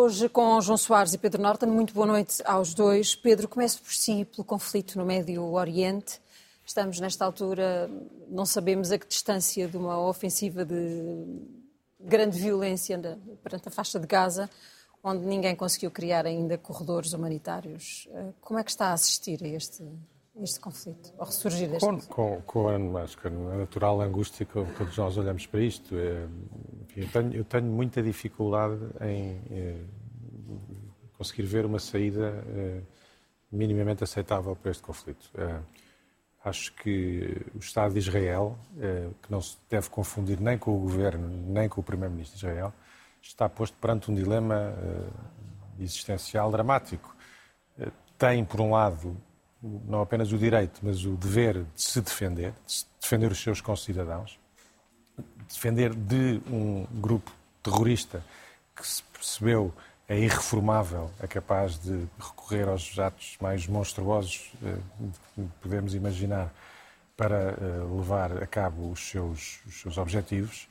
Hoje, com João Soares e Pedro Norton, muito boa noite aos dois. Pedro, comece por si pelo conflito no Médio Oriente. Estamos, nesta altura, não sabemos a que distância de uma ofensiva de grande violência perante a faixa de Gaza, onde ninguém conseguiu criar ainda corredores humanitários. Eh, como é que está a assistir a este, a este conflito, ao ressurgir deste com, com, com a, natural angústia que todos nós olhamos para isto. É, eu, tenho, eu, tenho, muita dificuldade em é, conseguir ver uma saída é, minimamente aceitável para este conflito. Acho que o Estado de Israel, que não se deve confundir nem com o governo, nem com o Primeiro-Ministro de Israel, está posto perante um dilema existencial dramático. Tem, por um lado, não apenas o direito, mas o dever de se defender, de defender os seus concidadãos, defender de um grupo terrorista que se percebeu é irreformável, é capaz de recorrer aos atos mais monstruosos eh, que podemos imaginar para eh, levar a cabo os seus, os seus objetivos.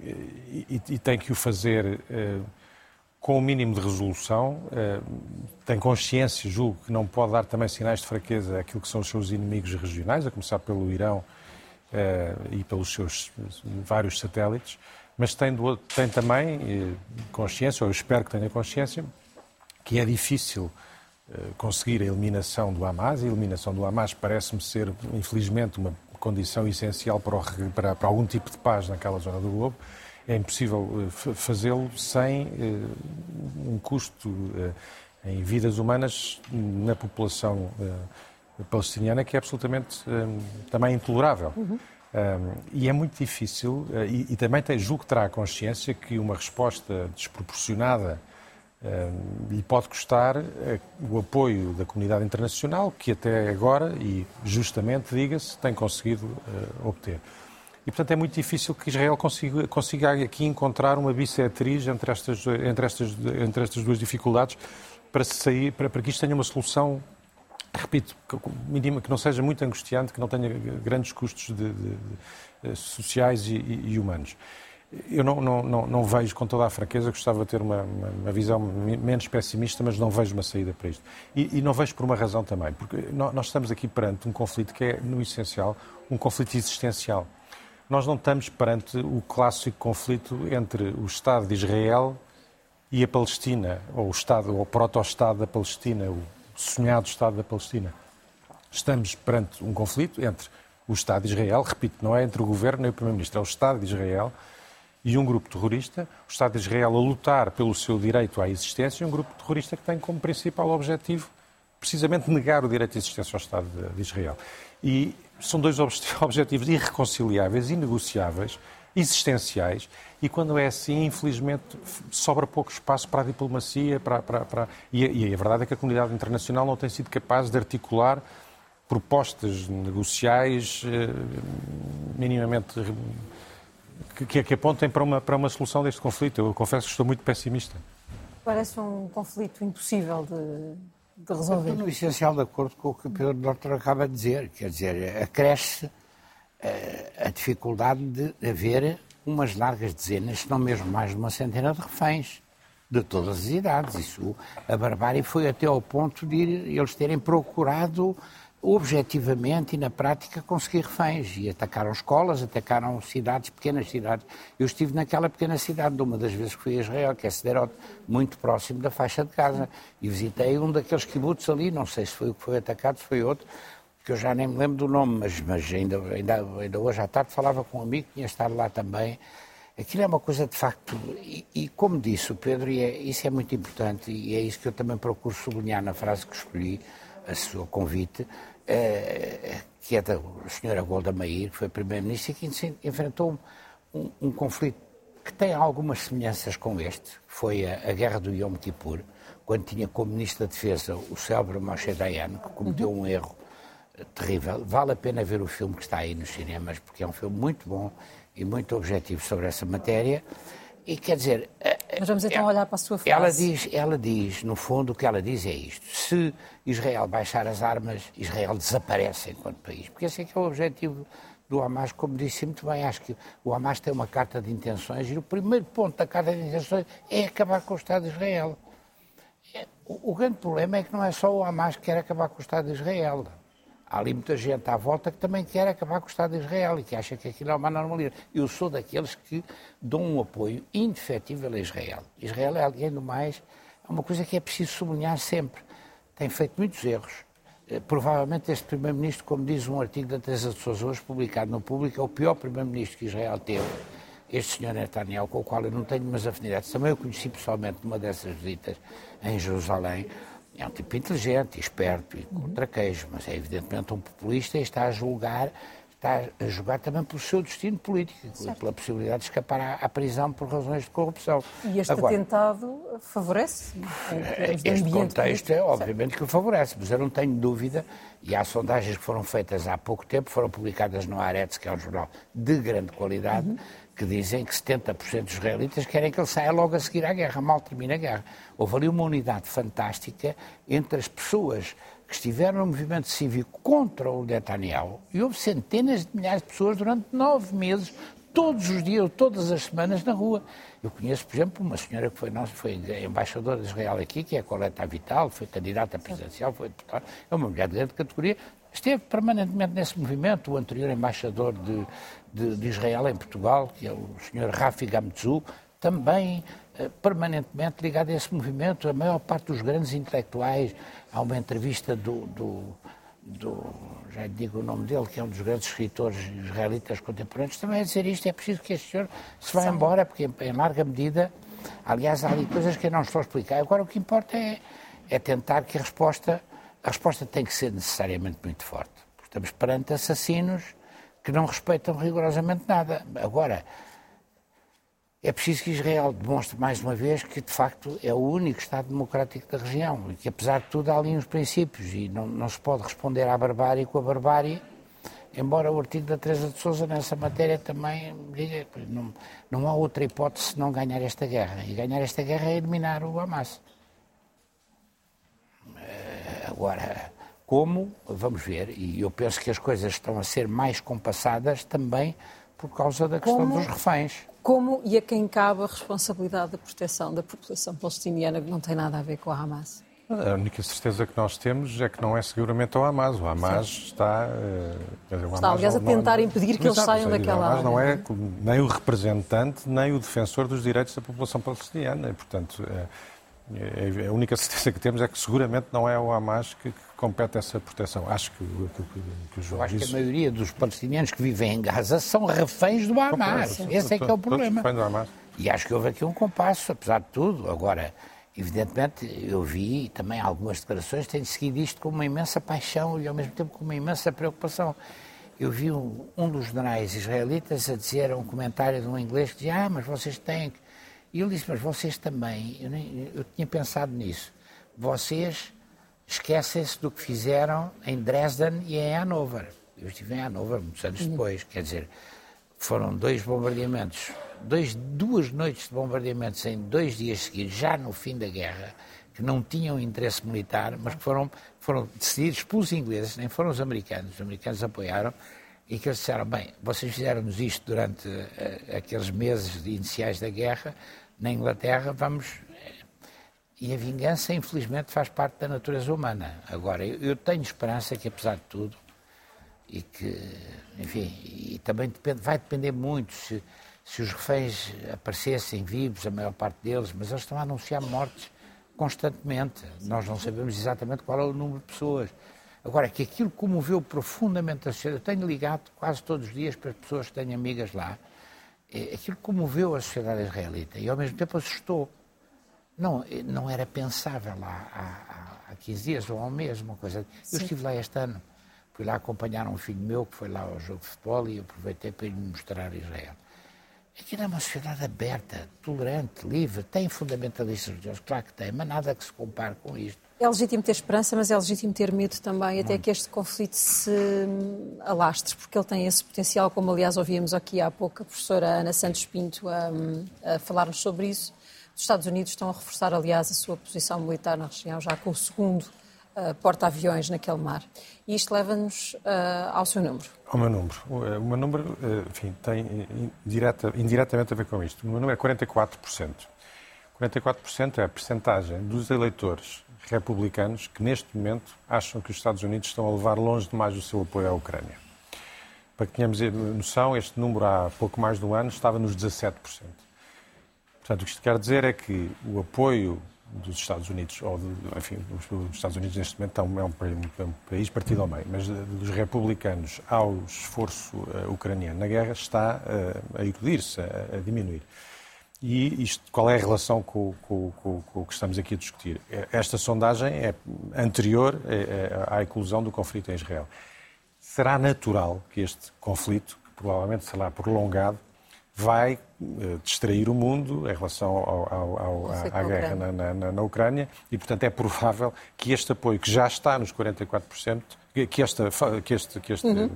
E, e, tem que o fazer eh, com o mínimo de resolução, tem consciência, julgo, que não pode dar também sinais de fraqueza àquilo que são os seus inimigos regionais, a começar pelo Irão e pelos seus vários satélites mas tem, do, tem também eh, consciência, ou eu espero que tenha consciência, que é difícil eh, conseguir a eliminação do Hamas. A eliminação do Hamas parece-me ser, infelizmente, uma condição essencial para, o, para, para, algum tipo de paz naquela zona do globo. É impossível eh, fazê-lo sem um custo em vidas humanas na população palestiniana que é absolutamente também intolerável. Uhum. Um, e é muito difícil, uh, e, e, também tem, julgo que terá a consciência que uma resposta desproporcionada lhe pode custar uh, o apoio da comunidade internacional, que até agora, e justamente, diga-se, tem conseguido obter. E, portanto, é muito difícil que Israel consiga, consiga aqui encontrar uma bissetriz entre estas, entre estas, entre estas duas dificuldades para, sair, para, para que isto tenha uma solução repito, que não seja muito angustiante, que não tenha grandes custos de, de, eh, sociais e, e, humanos. Eu não, não, não, não, vejo, com toda a fraqueza, gostava de ter uma, uma, uma, visão menos pessimista, mas não vejo uma saída para isto. E, e não vejo por uma razão também, porque nós estamos aqui perante um conflito que é, no essencial, um conflito existencial. Nós não estamos perante o clássico conflito entre o Estado de Israel e a Palestina, ou o Estado, ou o proto-Estado da Palestina, o sonhado Estado da Palestina. Estamos perante um conflito entre o Estado de Israel, repito, não é entre o governo nem o Primeiro-Ministro, é o Estado de Israel e um grupo terrorista, o Estado de Israel a lutar pelo seu direito à existência e um grupo terrorista que tem como principal objetivo precisamente negar o direito à existência ao Estado de Israel. E são dois objetivos irreconciliáveis, inegociáveis, existenciais, e quando é assim, infelizmente, sobra pouco espaço para a diplomacia. Para, para, para... E, e, a verdade é que a comunidade internacional não tem sido capaz de articular propostas negociais eh, minimamente que, que, apontem para uma, para uma solução deste conflito. Eu confesso que estou muito pessimista. Parece um conflito impossível de, de resolver. Estou no essencial de acordo com o que o Pedro Doutor acaba de dizer. Quer dizer, acresce a dificuldade de haver umas largas dezenas, se não mesmo mais de uma centena de reféns, de todas as idades. Isso, a barbárie foi até ao ponto de eles terem procurado objetivamente e na prática conseguir reféns e atacaram escolas, atacaram cidades, pequenas cidades. Eu estive naquela pequena cidade, de uma das vezes que fui a Israel, que é Sderot, muito próximo da faixa de Gaza, e visitei um daqueles kibbutz ali, não sei se foi o que foi atacado, se foi outro, que eu já nem me lembro do nome, mas, mas ainda, ainda, ainda hoje à tarde falava com um amigo que tinha estado lá também. Aquilo é uma coisa de facto, e, e como disse o Pedro, e é, isso é muito importante, e é isso que eu também procuro sublinhar na frase que escolhi, a seu convite, é, que é da senhora Golda Meir, que foi primeira-ministra, e que enfrentou um, um, conflito que tem algumas semelhanças com este, que foi a, a guerra do Yom Kippur, quando tinha como ministro da Defesa o célebre Moshe Dayan, que cometeu uhum. um erro terrível. Vale a pena ver o filme que está aí nos cinemas, porque é um filme muito bom e muito objetivo sobre essa matéria. E quer dizer. Mas vamos então ela, olhar para a sua frase. Ela diz, ela diz, no fundo, o que ela diz é isto: se Israel baixar as armas, Israel desaparece enquanto país. Porque esse é que é o objetivo do Hamas, como disse muito bem. Acho que o Hamas tem uma carta de intenções e o primeiro ponto da carta de intenções é acabar com o Estado de Israel. É, o grande problema é que não é só o Hamas que quer acabar com o Estado de Israel. Há ali muita gente à volta que também quer acabar com o Estado de Israel e que acha que aquilo é uma normalidade. Eu sou daqueles que dão um apoio indefetível a Israel. Israel é, além do mais, é uma coisa que é preciso sublinhar sempre. Tem feito muitos erros. Eh, provavelmente este Primeiro-Ministro, como diz um artigo da Teresa de Sousa hoje, publicado no público, é o pior Primeiro-Ministro que Israel teve. Este senhor Netanyahu, com o qual eu não tenho umas afinidades. Também eu conheci pessoalmente numa dessas visitas em Jerusalém é um tipo inteligente, esperto e com traquejo, mas é evidentemente um populista e está a julgar, está a julgar também pelo seu destino político, certo. pela possibilidade de escapar à, à, prisão por razões de corrupção. E este Agora, atentado favorece? Este contexto é obviamente certo. que o favorece, mas eu não tenho dúvida, e há sondagens que foram feitas há pouco tempo, foram publicadas no Aretz, que é um jornal de grande qualidade, uhum que dizem que 70% dos israelitas querem que ele saia logo a seguir à guerra, mal termina a guerra. Houve ali uma unidade fantástica entre as pessoas que estiveram no movimento cívico contra o Netanyahu e houve centenas de milhares de pessoas durante nove meses, todos os dias, todas as semanas na rua. Eu conheço, por exemplo, uma senhora que foi, nossa, foi embaixadora de Israel aqui, que é a Coleta Vital, foi candidata presidencial, foi deputada, é uma mulher de grande categoria, esteve permanentemente nesse movimento, o anterior embaixador de, de, de Israel em Portugal, que é o Sr. Rafi Gamzu, também eh, permanentemente ligado a esse movimento. A maior parte dos grandes intelectuais, há uma entrevista do, do, do já digo o nome dele, que é um dos grandes escritores israelitas contemporâneos, também a dizer isto, é preciso que este senhor se vá embora, porque em, em larga medida, aliás, há ali coisas que eu não estou a explicar. Agora o que importa é, é tentar que a resposta, a resposta tem que ser necessariamente muito forte. Estamos perante assassinos que não respeitam rigorosamente nada. Agora, é preciso que Israel demonstre mais uma vez que, de facto, é o único Estado democrático da região e que, apesar de tudo, há ali uns princípios e não, não se pode responder à barbárie com a barbárie, embora o artigo da Teresa de Souza nessa matéria também diga que não, não há outra hipótese senão ganhar esta guerra. E ganhar esta guerra é eliminar o Hamas. Eh, agora, como, vamos ver, e eu penso que as coisas estão a ser mais compassadas também por causa da questão como, dos reféns. Como e a quem cabe a responsabilidade da proteção da população palestiniana que não tem nada a ver com a Hamas? A única certeza que nós temos é que não é seguramente o Hamas. O Hamas Sim. está. Eh, dizer, o está, Hamas aliás, a tentar não, impedir que eles saiam daquela área. não é nem o representante, nem o defensor dos direitos da população palestiniana. E, portanto, é, é, a única certeza que temos é que seguramente não é o Hamas que, que compete essa proteção. Acho que, que, que o João Eu acho disse... que a maioria dos palestinianos que vivem em Gaza são reféns do Hamas. Esse é que é o problema. E acho que houve aqui um compasso, apesar de tudo. Agora, evidentemente, eu vi também algumas declarações têm seguido isto com uma imensa paixão e ao mesmo tempo com uma imensa preocupação. Eu vi um, um dos generais israelitas a dizer um comentário de um inglês que dizia: Ah, mas vocês têm que e ele disse, mas vocês também, eu, nem, eu tinha pensado nisso, vocês esquecem-se do que fizeram em Dresden e em Hannover. Eu estive em Hannover muitos anos depois, quer dizer, foram dois bombardeamentos, dois, duas noites de bombardeamentos em dois dias seguidos, já no fim da guerra, que não tinham interesse militar, mas que foram, foram decididos pelos ingleses, nem foram os americanos. Os americanos apoiaram e que eles disseram, bem, vocês fizeram-nos isto durante uh, aqueles meses iniciais da guerra, na Inglaterra, vamos. E a vingança, infelizmente, faz parte da natureza humana. Agora, eu, tenho esperança que, apesar de tudo, e que, enfim, e também depende, vai depender muito se, se os reféns aparecessem vivos, a maior parte deles, mas eles estão a anunciar mortes constantemente. Nós não sabemos exatamente qual é o número de pessoas. Agora, que aquilo comoveu profundamente a sociedade, eu tenho ligado quase todos os dias para as pessoas que têm amigas lá, aquilo comoveu a sociedade israelita e ao mesmo tempo assustou. Não, não era pensável lá há, há 15 dias ou há um mês, uma coisa. Sim. Eu estive lá este ano, fui lá acompanhar um filho meu que foi lá ao jogo de futebol e aproveitei para lhe mostrar Israel. Aquilo é uma sociedade aberta, tolerante, livre, tem fundamentalistas religiosos, claro que tem, mas nada que se compare com isto. É legítimo ter esperança, mas é legítimo ter medo também, até que este conflito se alastre, porque ele tem esse potencial, como aliás ouvíamos aqui há pouco a professora Ana Santos Pinto a, a falar-nos sobre isso. Os Estados Unidos estão a reforçar, aliás, a sua posição militar na região, já com o segundo uh, porta-aviões naquele mar. E isto leva-nos uh, ao seu número. Ao meu número. O meu número, enfim, tem indireta, indiretamente a ver com isto. O meu número é 44%. 44% é a percentagem dos eleitores republicanos que, neste momento, acham que os Estados Unidos estão a levar longe demais o seu apoio à Ucrânia. Para que tenhamos noção, este número há pouco mais de um ano estava nos 17%. Portanto, o que isto quer dizer é que o apoio dos Estados Unidos, ou de, enfim, os Estados Unidos neste momento é um, é um, país partido ao meio, mas dos republicanos ao esforço uh, ucraniano na guerra está uh, a erudir-se, a, a, diminuir. E isto, qual é a relação com, com, com, com, o que estamos aqui a discutir? Esta sondagem é anterior à eclosão do conflito em Israel. Será natural que este conflito, que provavelmente será prolongado, vai uh, distrair o mundo em relação ao, ao, ao, à, à guerra na, na, na, Ucrânia e, portanto, é provável que este apoio, que já está nos 44%, que esta, que este, que este uhum.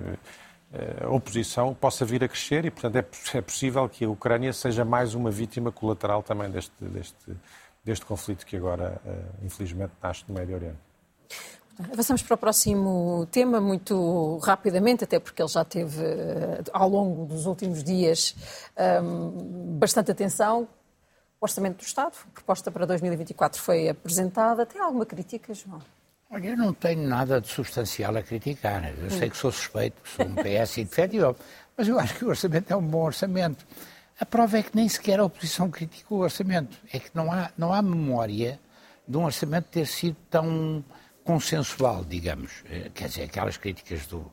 Uh, oposição possa vir a crescer e, portanto, é, é, possível que a Ucrânia seja mais uma vítima colateral também deste, deste, deste conflito que agora, uh, infelizmente, nasce no Médio Oriente. Avançamos para o próximo tema muito rapidamente, até porque ele já teve, eh, ao longo dos últimos dias, ehm, bastante atenção. O Orçamento do Estado, proposta para 2024, foi apresentada. Tem alguma crítica, João? Olha, eu não tenho nada de substancial a criticar. Eu sei que sou suspeito, sou um PS indefetível, mas eu acho que o orçamento é um bom orçamento. A prova é que nem sequer a oposição critica o orçamento. É que não há, não há memória de um orçamento ter sido tão consensual, digamos. Eh, quer dizer, aquelas críticas do,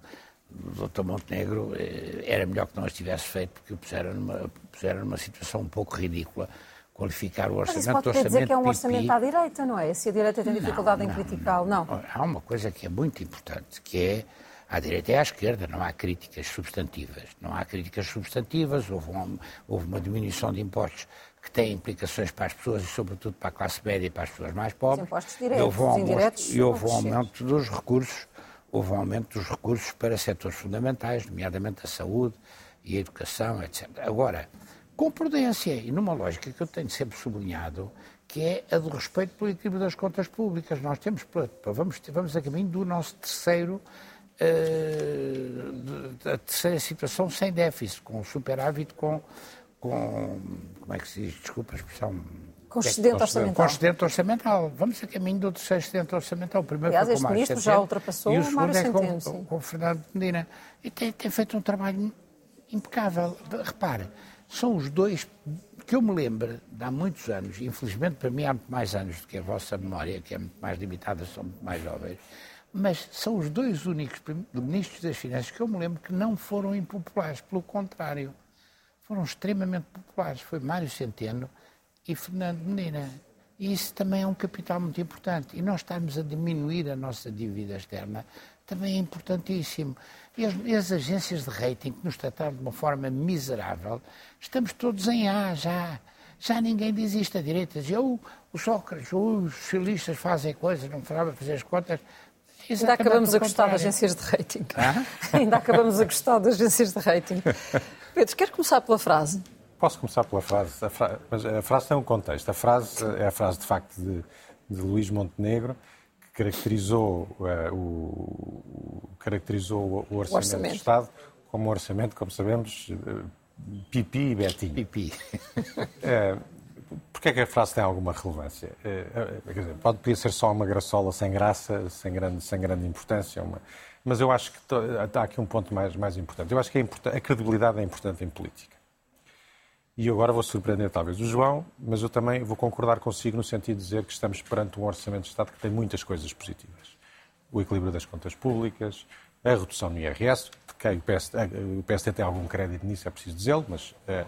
do Dr. Montenegro eh, era melhor que não as tivesse feito porque o puseram numa, puseram numa situação um pouco ridícula qualificar o orçamento. Mas isso pode dizer que é um orçamento à direita, não é? Se a direita tem dificuldade não, em criticá-lo, não. não. Há uma coisa que é muito importante, que é à direita e à esquerda, não há críticas substantivas. Não há críticas substantivas, houve uma, houve uma diminuição de impostos que têm implicações para as pessoas e, sobretudo, para a classe média e para as pessoas mais pobres. Os impostos diretos, e houve um, indiretos, e houve um aumento dos recursos, houve um aumento dos recursos para setores fundamentais, nomeadamente a saúde e a educação, etc. Agora, com prudência e numa lógica que eu tenho sempre sublinhado, que é a do respeito pelo equilíbrio das contas públicas. Nós temos, vamos, vamos a caminho do nosso terceiro uh, da terceira situação sem déficit, com superávit, com com, como é que se diz, desculpa a expressão... Com excedente orçamental. Com excedente orçamental. Vamos a caminho do terceiro excedente orçamental. O primeiro Aliás, foi com este ministro já ultrapassou e o segundo é com, com, com o Fernando Medina. E tem, tem feito um trabalho impecável. Repare, são os dois que eu me lembro há muitos anos, infelizmente para mim há muito mais anos do que a vossa memória, que é muito mais limitada, são muito mais jovens, mas são os dois únicos ministros das Finanças que eu me lembro que não foram impopulares, pelo contrário foram extremamente populares. Foi Mário Centeno e Fernando Medina. E isso também é um capital muito importante. E nós estarmos a diminuir a nossa dívida externa também é importantíssimo. E as, e as agências de rating que nos trataram de uma forma miserável, estamos todos em A já. Já ninguém diz isto. A direita diz, oh, os Sócrates, os socialistas fazem coisas, não fará fazer as contas. Ainda acabamos a gostar de agências de rating. Ah? Ainda acabamos a gostar de agências de rating. Pedro, quer começar pela frase? Posso começar pela frase, a fra... mas a frase tem um contexto. A frase é a frase, de facto, de, de Luís Montenegro, caracterizou, uh, o, caracterizou o, orçamento, o orçamento do Estado como um orçamento, como sabemos, uh, pipi e betinho. Pipi. Uh, Porquê é que a frase tem alguma relevância? Quer dizer, pode poder ser só uma graçola sem graça, sem grande, sem grande importância, uma... mas eu acho que há aqui um ponto mais, mais importante. Eu acho que a credibilidade é importante em política. E agora vou surpreender talvez o João, mas eu também vou concordar consigo no sentido de dizer que estamos perante um orçamento de Estado que tem muitas coisas positivas. O equilíbrio das contas públicas, a redução no IRS, de o PSD, o PSD tem algum crédito nisso, é preciso dizê-lo, mas é,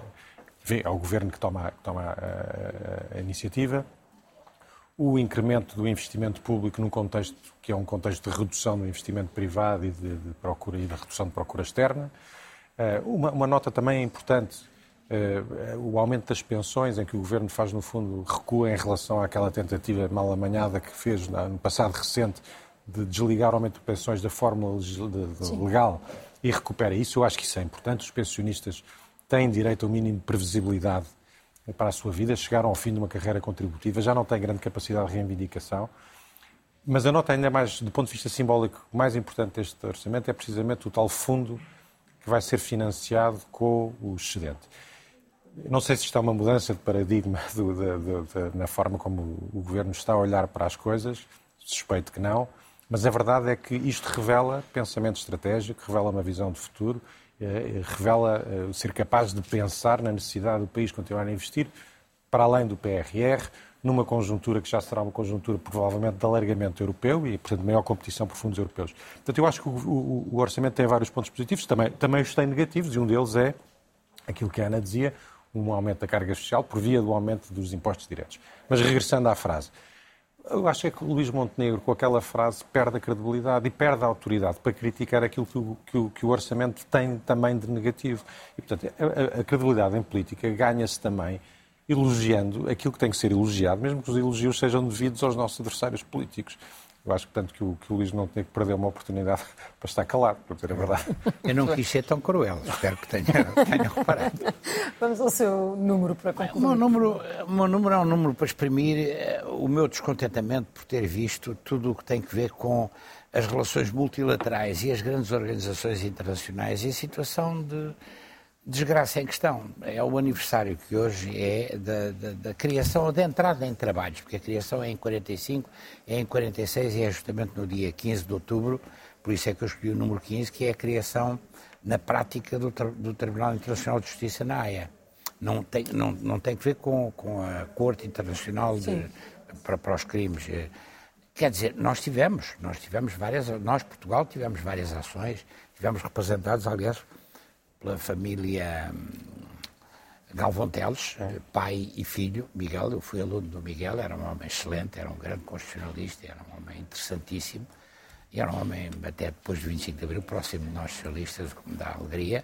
é o Governo que toma, que toma a, a, iniciativa. O incremento do investimento público num contexto que é um contexto de redução do investimento privado e de, de procura e da redução de procura externa. Uma, uma, nota também importante, o aumento das pensões, em que o Governo faz, no fundo, recua em relação àquela tentativa mal amanhada que fez no passado recente de desligar o aumento de pensões da fórmula legal e recupera isso. Eu acho que isso é importante. Os pensionistas têm direito a um mínimo de previsibilidade para a sua vida, chegaram ao fim de uma carreira contributiva, já não têm grande capacidade de reivindicação Mas a nota ainda mais, do ponto de vista simbólico, mais importante deste orçamento é precisamente o tal fundo que vai ser financiado com o excedente. Não sei se está uma mudança de paradigma do, de, de, de, na forma como o Governo está a olhar para as coisas, suspeito que não, mas a verdade é que isto revela pensamento estratégico, revela uma visão de futuro, eh, revela eh, ser capaz de pensar na necessidade do país continuar a investir para além do PRR, numa conjuntura que já será uma conjuntura provavelmente de alargamento europeu e, portanto, maior competição por fundos europeus. Portanto, eu acho que o, o, o orçamento tem vários pontos positivos, também, também os tem negativos, e um deles é aquilo que a Ana dizia, um aumento da carga social por via do aumento dos impostos diretos. Mas regressando à frase, eu acho é que o Luís Montenegro, com aquela frase, perde a credibilidade e perde a autoridade para criticar aquilo que o, que o, que o orçamento tem também de negativo. E, portanto, a, a credibilidade em política ganha-se também elogiando aquilo que tem que ser elogiado, mesmo que os elogios sejam devidos aos nossos adversários políticos. Eu acho, portanto, que o, que o Luís não tinha que perder uma oportunidade para estar calado, para dizer a verdade. Eu não quis ser tão cruel, espero que tenha, tenha reparado. Vamos ao seu número para concluir. O meu número, o meu número é um número para exprimir eh, o meu descontentamento por ter visto tudo o que tem que ver com as relações multilaterais e as grandes organizações internacionais e a situação de desgraça em questão. É o aniversário que hoje é da, da, da, criação ou da entrada em trabalhos, porque a criação é em 45, é em 46 e é justamente no dia 15 de outubro, por isso é que eu escolhi o número 15, que é a criação na prática do, do Tribunal Internacional de Justiça na Haia. Não tem, não, não tem que ver com, com a Corte Internacional de, para, para os Crimes. Quer dizer, nós tivemos, nós tivemos várias, nós, Portugal, tivemos várias ações, tivemos representados, aliás, pela família hum, Galvão Teles, pai e filho, Miguel, eu fui aluno do Miguel, era um homem excelente, era um grande constitucionalista, era um homem interessantíssimo, e era um homem, até depois do 25 de Abril, próximo de nós socialistas, o que me dá alegria,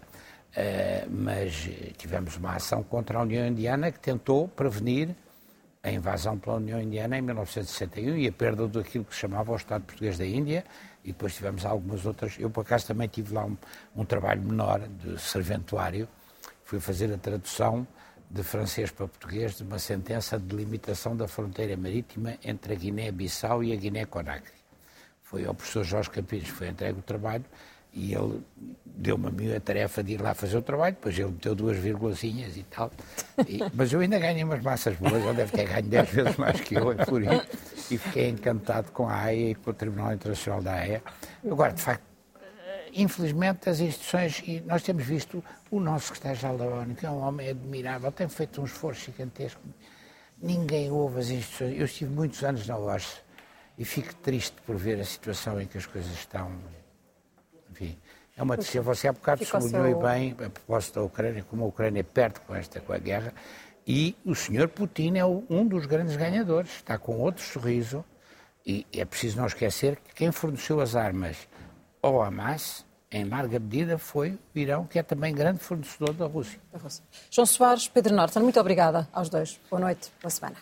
uh, mas tivemos uma ação contra a União Indiana que tentou prevenir a invasão pela União Indiana em 1961 e a perda daquilo que se chamava o Estado Português da Índia, e depois tivemos algumas outras. Eu, por acaso, também tive lá um, um trabalho menor de serventuário. Fui fazer a tradução de francês para português de uma sentença de limitação da fronteira marítima entre a Guiné-Bissau e a Guiné-Conakry. Foi ao professor Jorge Campinos foi entregue o trabalho e ele deu-me a mim a tarefa de ir lá fazer o trabalho, depois ele meteu duas vírgulazinhas e tal. E, mas eu ainda ganhei umas massas boas, ele deve ter ganho dez vezes mais que eu, é por isso. E fiquei encantado com a AEA e com o Tribunal Internacional da AEA. Agora, de facto, infelizmente as instituições, e nós temos visto o nosso secretário-geral da ONU, que é um homem admirável, tem feito um esforço gigantesco. Ninguém ouve as instituições. Eu estive muitos anos na OAS e fico triste por ver a situação em que as coisas estão é uma decisão. Você há bocado sublinhou seu... bem a proposta da Ucrânia, como a Ucrânia perde com esta com a guerra, e o senhor Putin é um dos grandes ganhadores, está com outro sorriso, e é preciso não esquecer que quem forneceu as armas ao Hamas, em larga medida, foi o Irão, que é também grande fornecedor da Rússia. João Soares, Pedro Norton, muito obrigada aos dois. Boa noite, boa semana.